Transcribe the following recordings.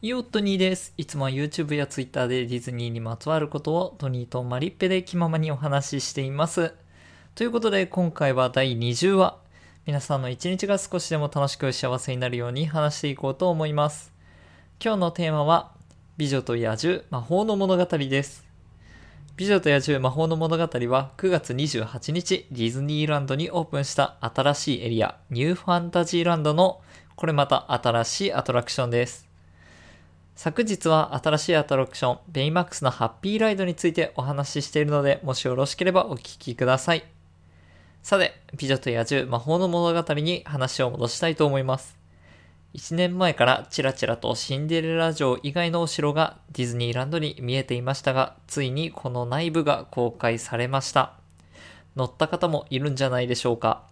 イオットニーです。いつもは YouTube や Twitter でディズニーにまつわることをトニーとマリッペで気ままにお話ししています。ということで今回は第20話。皆さんの一日が少しでも楽しく幸せになるように話していこうと思います。今日のテーマは美女と野獣魔法の物語です。美女と野獣魔法の物語は9月28日ディズニーランドにオープンした新しいエリアニューファンタジーランドのこれまた新しいアトラクションです。昨日は新しいアトラクションベイマックスのハッピーライドについてお話ししているのでもしよろしければお聞きください。さて、美女と野獣魔法の物語に話を戻したいと思います。1年前からちらちらとシンデレラ城以外のお城がディズニーランドに見えていましたが、ついにこの内部が公開されました。乗った方もいるんじゃないでしょうか。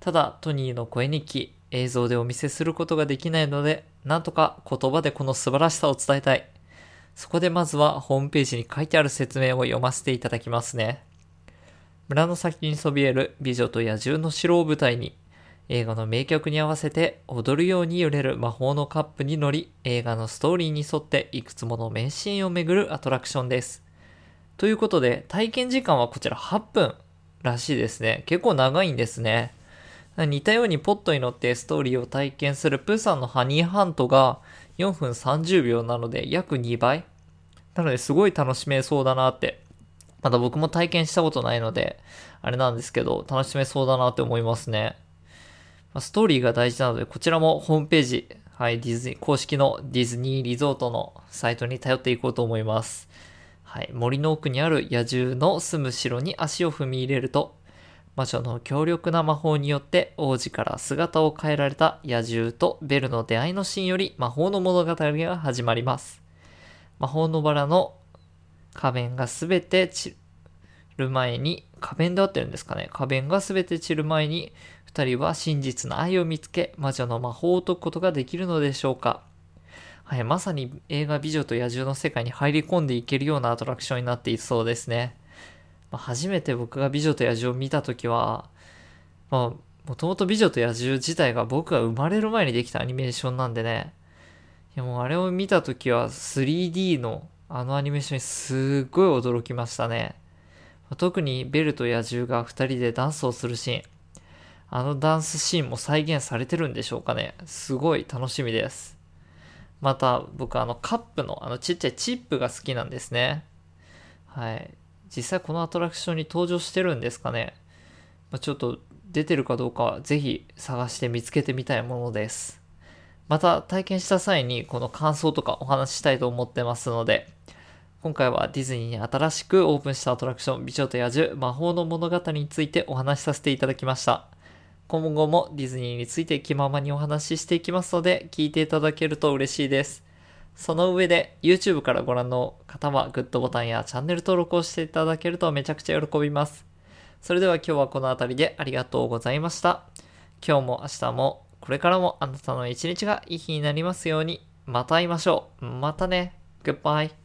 ただ、トニーの声日記、映像でお見せすることができないので、なんとか言葉でこの素晴らしさを伝えたい。そこでまずはホームページに書いてある説明を読ませていただきますね。村の先にそびえる美女と野獣の城を舞台に、映画の名曲に合わせて踊るように揺れる魔法のカップに乗り、映画のストーリーに沿っていくつもの名シーンを巡るアトラクションです。ということで、体験時間はこちら8分らしいですね。結構長いんですね。似たようにポットに乗ってストーリーを体験するプーさんのハニーハントが4分30秒なので約2倍。なのですごい楽しめそうだなって。まだ僕も体験したことないので、あれなんですけど、楽しめそうだなって思いますね。ストーリーが大事なので、こちらもホームページ、はい、ディズニー、公式のディズニーリゾートのサイトに頼っていこうと思います。はい、森の奥にある野獣の住む城に足を踏み入れると、魔女の強力な魔法によって王子から姿を変えられた野獣とベルの出会いのシーンより魔法の物語が始まります。魔法のバラの花弁がすべて散る前に、花弁で合ってるんですかね花弁がすべて散る前に、二人は真実の愛を見つけ、魔女の魔法を解くことができるのでしょうかはい、まさに映画美女と野獣の世界に入り込んでいけるようなアトラクションになっていそうですね。まあ、初めて僕が美女と野獣を見たときは、まあ、もともと美女と野獣自体が僕が生まれる前にできたアニメーションなんでね、いやもうあれを見たときは 3D のあのアニメーションにすっごい驚きましたね。特にベルと野獣が二人でダンスをするシーン。あのダンスシーンも再現されてるんでしょうかね。すごい楽しみです。また僕あのカップのあのちっちゃいチップが好きなんですね。はい。実際このアトラクションに登場してるんですかね？まあ、ちょっと出てるかどうかぜひ探して見つけてみたいものです。また体験した際にこの感想とかお話ししたいと思ってますので、今回はディズニーに新しくオープンしたアトラクション美女と野獣魔法の物語についてお話しさせていただきました。今後もディズニーについて気ままにお話ししていきますので、聞いていただけると嬉しいです。その上で YouTube からご覧の方はグッドボタンやチャンネル登録をしていただけるとめちゃくちゃ喜びます。それでは今日はこの辺りでありがとうございました。今日も明日もこれからもあなたの一日がいい日になりますように。また会いましょう。またね。Goodbye.